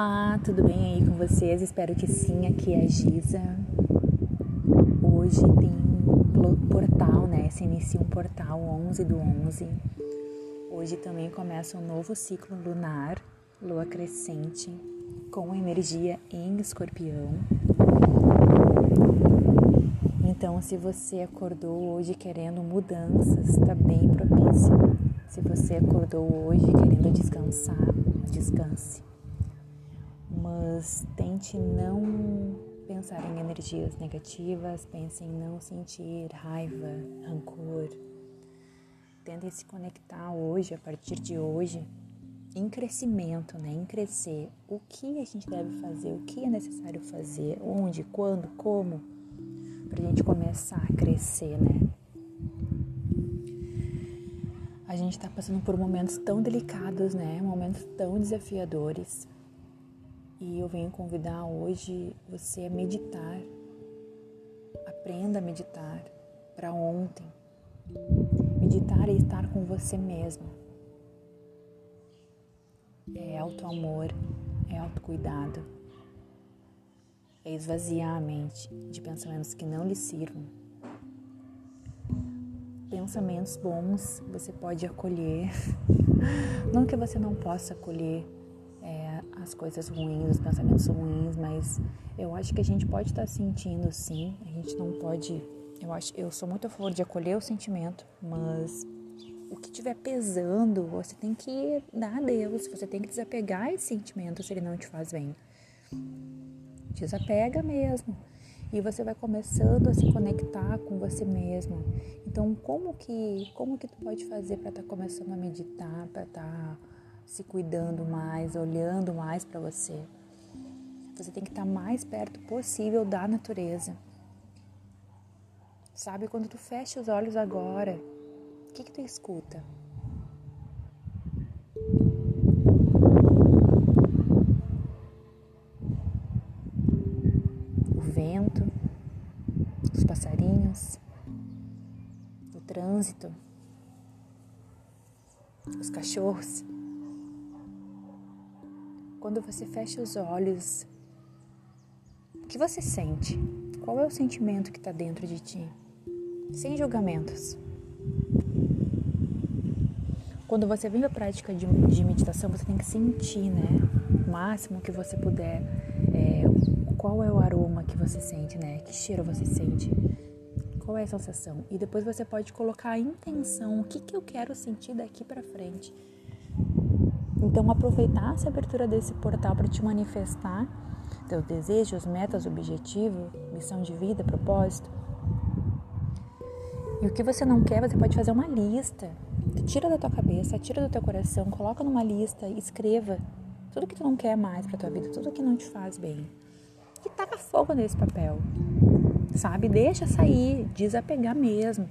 Olá, tudo bem aí com vocês? Espero que sim, aqui é a Giza. Hoje tem um portal, né? Se inicia um portal 11 do 11. Hoje também começa um novo ciclo lunar, lua crescente, com energia em escorpião. Então, se você acordou hoje querendo mudanças, está bem propício. Se você acordou hoje querendo descansar, descanse mas tente não pensar em energias negativas, pense em não sentir raiva, rancor. Tente se conectar hoje, a partir de hoje, em crescimento, né? Em crescer. O que a gente deve fazer, o que é necessário fazer, onde, quando, como, para a gente começar a crescer, né? A gente está passando por momentos tão delicados, né? Momentos tão desafiadores e eu venho convidar hoje você a meditar. Aprenda a meditar para ontem. Meditar é estar com você mesmo. É auto-amor, é autocuidado. É esvaziar a mente de pensamentos que não lhe sirvam. Pensamentos bons você pode acolher. Não que você não possa acolher as coisas ruins, os pensamentos ruins, mas eu acho que a gente pode estar sentindo sim, a gente não pode. Eu acho, eu sou muito a favor de acolher o sentimento, mas o que estiver pesando, você tem que dar a Deus, você tem que desapegar esse sentimento se ele não te faz bem. Desapega mesmo. E você vai começando a se conectar com você mesmo. Então, como que, como que tu pode fazer para estar tá começando a meditar, para estar tá se cuidando mais, olhando mais para você. Você tem que estar mais perto possível da natureza. Sabe, quando tu fecha os olhos agora, o que, que tu escuta? O vento, os passarinhos, o trânsito, os cachorros. Quando você fecha os olhos, o que você sente? Qual é o sentimento que está dentro de ti? Sem julgamentos. Quando você vem para a prática de, de, meditação, você tem que sentir, né? O máximo que você puder. É, qual é o aroma que você sente, né? Que cheiro você sente? Qual é a sensação? E depois você pode colocar a intenção. O que, que eu quero sentir daqui para frente? Então, aproveitar essa abertura desse portal para te manifestar teus desejos, metas, objetivos, missão de vida, propósito. E o que você não quer, você pode fazer uma lista. Tira da tua cabeça, tira do teu coração, coloca numa lista, escreva tudo que tu não quer mais para tua vida, tudo que não te faz bem. E taca fogo nesse papel. Sabe? Deixa sair, desapegar mesmo.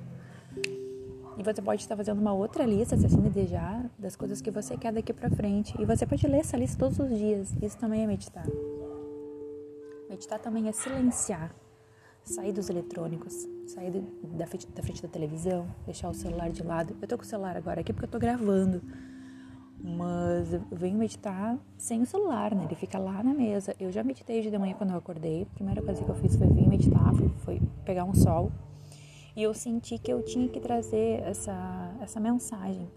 E você pode estar fazendo uma outra lista, se assim desejar, das coisas que você quer daqui para frente. E você pode ler essa lista todos os dias. Isso também é meditar. Meditar também é silenciar, sair dos eletrônicos, sair da frente, da frente da televisão, deixar o celular de lado. Eu tô com o celular agora aqui porque eu tô gravando. Mas eu venho meditar sem o celular, né? Ele fica lá na mesa. Eu já meditei de manhã quando eu acordei. A primeira coisa que eu fiz foi vir meditar, foi, foi pegar um sol e eu senti que eu tinha que trazer essa, essa mensagem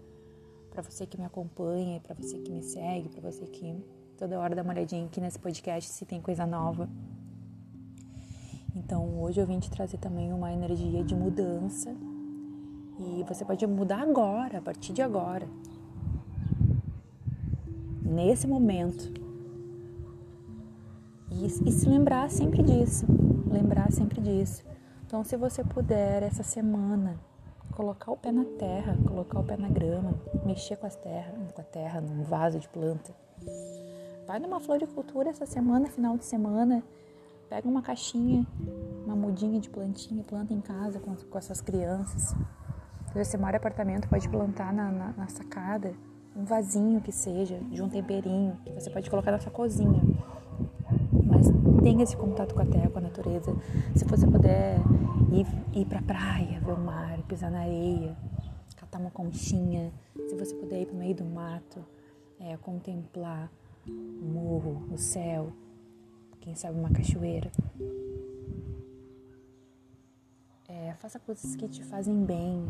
para você que me acompanha, para você que me segue, para você que toda hora dá uma olhadinha aqui nesse podcast se tem coisa nova. Então hoje eu vim te trazer também uma energia de mudança e você pode mudar agora, a partir de agora. Nesse momento. E, e se lembrar sempre disso. Lembrar sempre disso. Então, se você puder essa semana colocar o pé na terra, colocar o pé na grama, mexer com as terra, com a terra num vaso de planta. Vai numa floricultura essa semana, final de semana, pega uma caixinha, uma mudinha de plantinha, planta em casa com, com essas crianças. Se você mora em apartamento, pode plantar na, na, na sacada um vasinho que seja, de um temperinho, que você pode colocar na sua cozinha tenha esse contato com a terra, com a natureza. Se você puder ir, para a praia, ver o mar, pisar na areia, catar uma conchinha, se você puder ir para o meio do mato, é, contemplar um morro, o céu, quem sabe uma cachoeira. É, faça coisas que te fazem bem,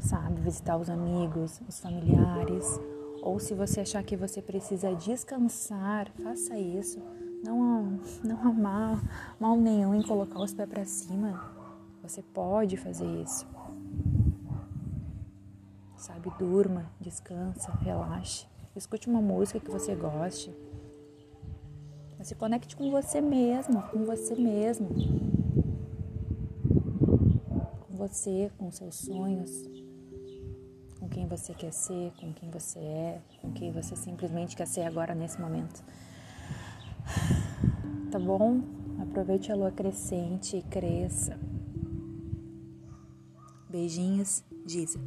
sabe? Visitar os amigos, os familiares. Ou se você achar que você precisa descansar, faça isso. Não, não há mal, mal nenhum em colocar os pés para cima. Você pode fazer isso. Sabe? Durma, descansa, relaxe. Escute uma música que você goste. Se conecte com você mesmo, com você mesmo. Com você, com seus sonhos, com quem você quer ser, com quem você é, com quem você simplesmente quer ser agora nesse momento. Tá bom? Aproveite a lua crescente e cresça. Beijinhos, Giza.